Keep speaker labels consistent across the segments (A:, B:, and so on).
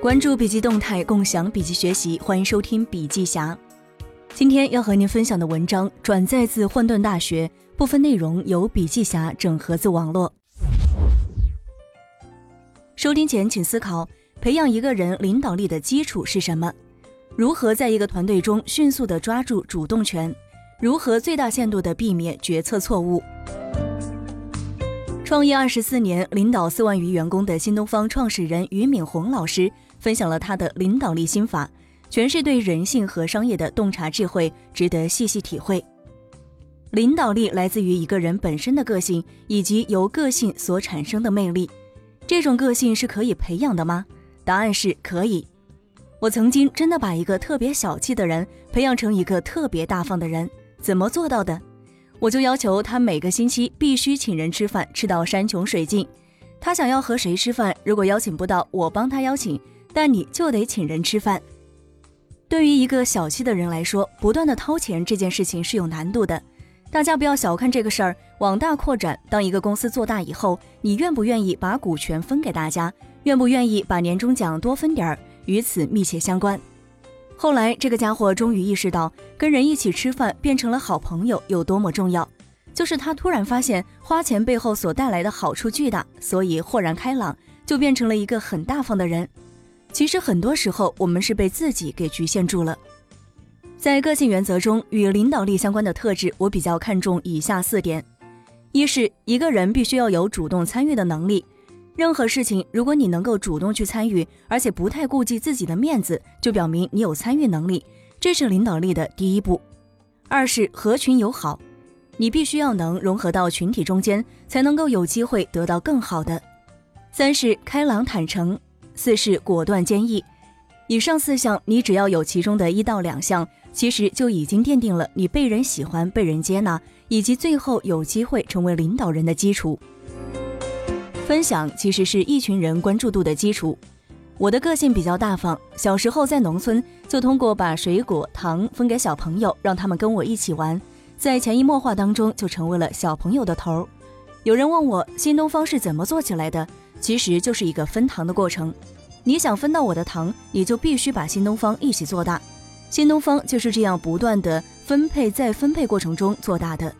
A: 关注笔记动态，共享笔记学习，欢迎收听笔记侠。今天要和您分享的文章转载自混沌大学，部分内容由笔记侠整合自网络。收听前请思考：培养一个人领导力的基础是什么？如何在一个团队中迅速地抓住主动权？如何最大限度地避免决策错误？创业二十四年，领导四万余员工的新东方创始人俞敏洪老师。分享了他的领导力心法，全是对人性和商业的洞察智慧，值得细细体会。领导力来自于一个人本身的个性，以及由个性所产生的魅力。这种个性是可以培养的吗？答案是可以。我曾经真的把一个特别小气的人培养成一个特别大方的人，怎么做到的？我就要求他每个星期必须请人吃饭，吃到山穷水尽。他想要和谁吃饭，如果邀请不到，我帮他邀请。但你就得请人吃饭。对于一个小气的人来说，不断的掏钱这件事情是有难度的。大家不要小看这个事儿，往大扩展。当一个公司做大以后，你愿不愿意把股权分给大家？愿不愿意把年终奖多分点儿？与此密切相关。后来，这个家伙终于意识到，跟人一起吃饭变成了好朋友有多么重要。就是他突然发现，花钱背后所带来的好处巨大，所以豁然开朗，就变成了一个很大方的人。其实很多时候，我们是被自己给局限住了。在个性原则中，与领导力相关的特质，我比较看重以下四点：一是一个人必须要有主动参与的能力，任何事情，如果你能够主动去参与，而且不太顾及自己的面子，就表明你有参与能力，这是领导力的第一步。二是合群友好，你必须要能融合到群体中间，才能够有机会得到更好的。三是开朗坦诚。四是果断坚毅，以上四项你只要有其中的一到两项，其实就已经奠定了你被人喜欢、被人接纳，以及最后有机会成为领导人的基础。分享其实是一群人关注度的基础。我的个性比较大方，小时候在农村就通过把水果糖分给小朋友，让他们跟我一起玩，在潜移默化当中就成为了小朋友的头儿。有人问我新东方是怎么做起来的？其实就是一个分糖的过程，你想分到我的糖，你就必须把新东方一起做大。新东方就是这样不断的分配，在分配过程中做大的。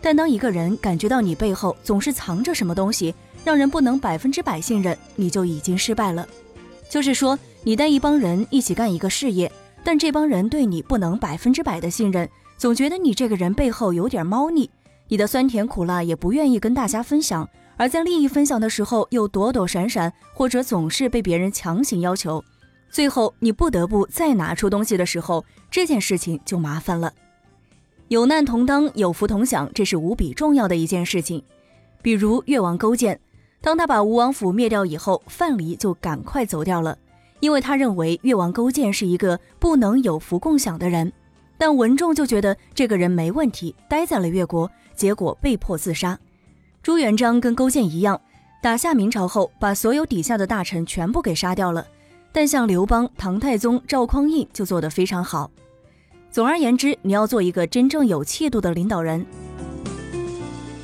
A: 但当一个人感觉到你背后总是藏着什么东西，让人不能百分之百信任，你就已经失败了。就是说，你带一帮人一起干一个事业，但这帮人对你不能百分之百的信任，总觉得你这个人背后有点猫腻，你的酸甜苦辣也不愿意跟大家分享。而在利益分享的时候又躲躲闪闪，或者总是被别人强行要求，最后你不得不再拿出东西的时候，这件事情就麻烦了。有难同当，有福同享，这是无比重要的一件事情。比如越王勾践，当他把吴王府灭掉以后，范蠡就赶快走掉了，因为他认为越王勾践是一个不能有福共享的人。但文仲就觉得这个人没问题，待在了越国，结果被迫自杀。朱元璋跟勾践一样，打下明朝后，把所有底下的大臣全部给杀掉了。但像刘邦、唐太宗、赵匡胤就做得非常好。总而言之，你要做一个真正有气度的领导人。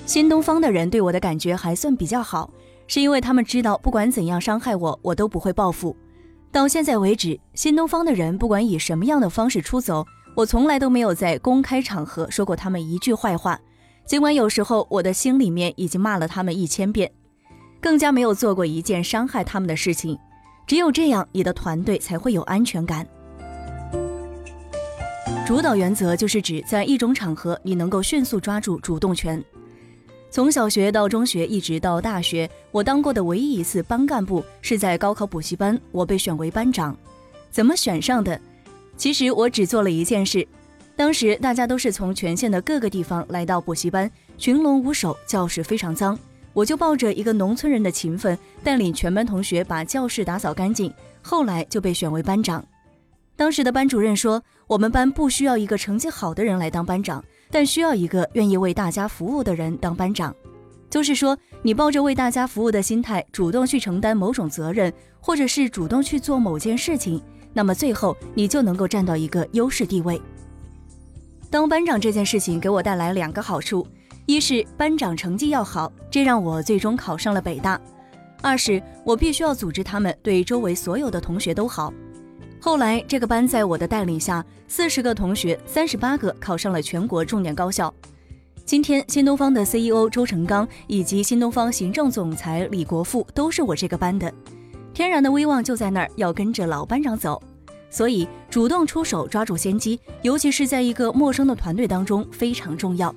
A: 新东方的人对我的感觉还算比较好，是因为他们知道不管怎样伤害我，我都不会报复。到现在为止，新东方的人不管以什么样的方式出走，我从来都没有在公开场合说过他们一句坏话。尽管有时候我的心里面已经骂了他们一千遍，更加没有做过一件伤害他们的事情。只有这样，你的团队才会有安全感。主导原则就是指在一种场合，你能够迅速抓住主动权。从小学到中学，一直到大学，我当过的唯一一次班干部是在高考补习班，我被选为班长。怎么选上的？其实我只做了一件事。当时大家都是从全县的各个地方来到补习班，群龙无首，教室非常脏。我就抱着一个农村人的勤奋，带领全班同学把教室打扫干净。后来就被选为班长。当时的班主任说，我们班不需要一个成绩好的人来当班长，但需要一个愿意为大家服务的人当班长。就是说，你抱着为大家服务的心态，主动去承担某种责任，或者是主动去做某件事情，那么最后你就能够占到一个优势地位。当班长这件事情给我带来两个好处，一是班长成绩要好，这让我最终考上了北大；二是我必须要组织他们对周围所有的同学都好。后来这个班在我的带领下，四十个同学，三十八个考上了全国重点高校。今天新东方的 CEO 周成刚以及新东方行政总裁李国富都是我这个班的，天然的威望就在那儿，要跟着老班长走。所以主动出手，抓住先机，尤其是在一个陌生的团队当中非常重要。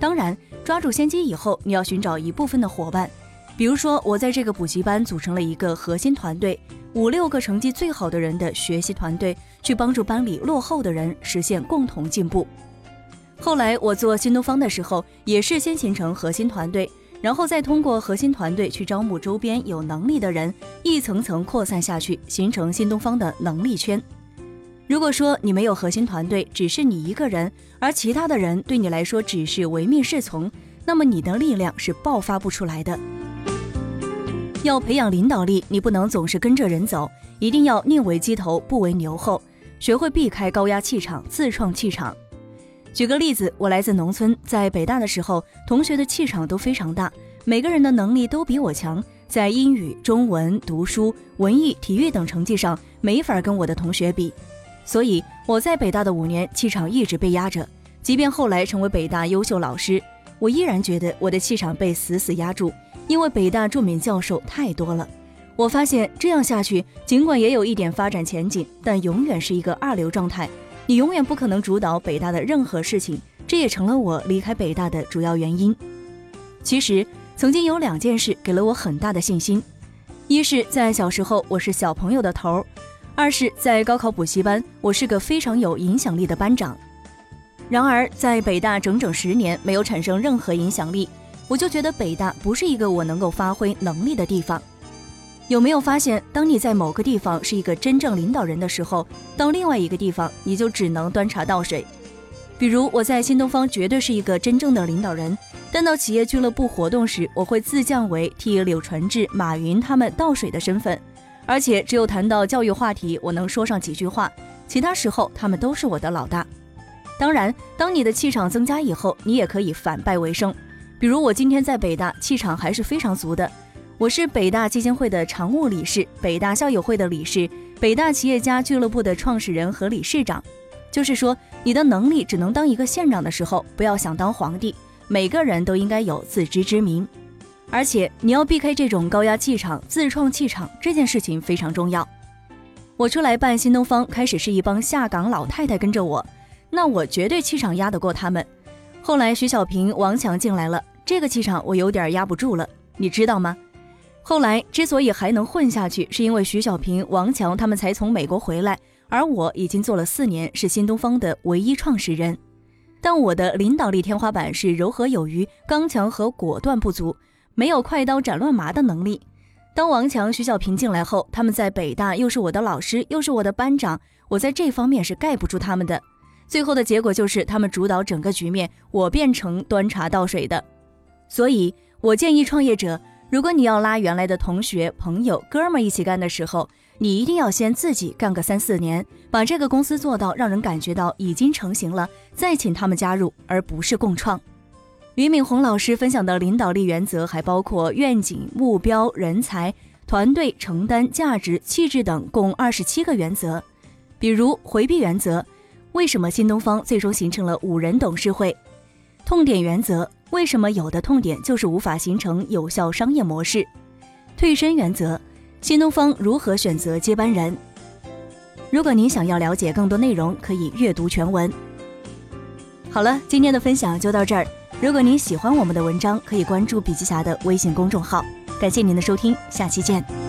A: 当然，抓住先机以后，你要寻找一部分的伙伴。比如说，我在这个补习班组成了一个核心团队，五六个成绩最好的人的学习团队，去帮助班里落后的人实现共同进步。后来我做新东方的时候，也是先形成核心团队，然后再通过核心团队去招募周边有能力的人，一层层扩散下去，形成新东方的能力圈。如果说你没有核心团队，只是你一个人，而其他的人对你来说只是唯命是从，那么你的力量是爆发不出来的。要培养领导力，你不能总是跟着人走，一定要宁为鸡头不为牛后，学会避开高压气场，自创气场。举个例子，我来自农村，在北大的时候，同学的气场都非常大，每个人的能力都比我强，在英语、中文、读书、文艺、体育等成绩上没法跟我的同学比，所以我在北大的五年，气场一直被压着，即便后来成为北大优秀老师，我依然觉得我的气场被死死压住。因为北大著名教授太多了，我发现这样下去，尽管也有一点发展前景，但永远是一个二流状态。你永远不可能主导北大的任何事情，这也成了我离开北大的主要原因。其实，曾经有两件事给了我很大的信心：一是，在小时候我是小朋友的头；二是，在高考补习班，我是个非常有影响力的班长。然而，在北大整整十年，没有产生任何影响力。我就觉得北大不是一个我能够发挥能力的地方。有没有发现，当你在某个地方是一个真正领导人的时候，到另外一个地方你就只能端茶倒水？比如我在新东方绝对是一个真正的领导人，但到企业俱乐部活动时，我会自降为替柳传志、马云他们倒水的身份，而且只有谈到教育话题，我能说上几句话，其他时候他们都是我的老大。当然，当你的气场增加以后，你也可以反败为胜。比如我今天在北大，气场还是非常足的。我是北大基金会的常务理事，北大校友会的理事，北大企业家俱乐部的创始人和理事长。就是说，你的能力只能当一个县长的时候，不要想当皇帝。每个人都应该有自知之明，而且你要避开这种高压气场，自创气场这件事情非常重要。我出来办新东方，开始是一帮下岗老太太跟着我，那我绝对气场压得过他们。后来徐小平、王强进来了，这个气场我有点压不住了，你知道吗？后来之所以还能混下去，是因为徐小平、王强他们才从美国回来，而我已经做了四年，是新东方的唯一创始人。但我的领导力天花板是柔和有余、刚强和果断不足，没有快刀斩乱麻的能力。当王强、徐小平进来后，他们在北大又是我的老师，又是我的班长，我在这方面是盖不住他们的。最后的结果就是他们主导整个局面，我变成端茶倒水的。所以，我建议创业者，如果你要拉原来的同学、朋友、哥们一起干的时候，你一定要先自己干个三四年，把这个公司做到让人感觉到已经成型了，再请他们加入，而不是共创。俞敏洪老师分享的领导力原则还包括愿景、目标、人才、团队、承担、价值、气质等，共二十七个原则。比如回避原则。为什么新东方最终形成了五人董事会？痛点原则：为什么有的痛点就是无法形成有效商业模式？退身原则：新东方如何选择接班人？如果您想要了解更多内容，可以阅读全文。好了，今天的分享就到这儿。如果您喜欢我们的文章，可以关注笔记侠的微信公众号。感谢您的收听，下期见。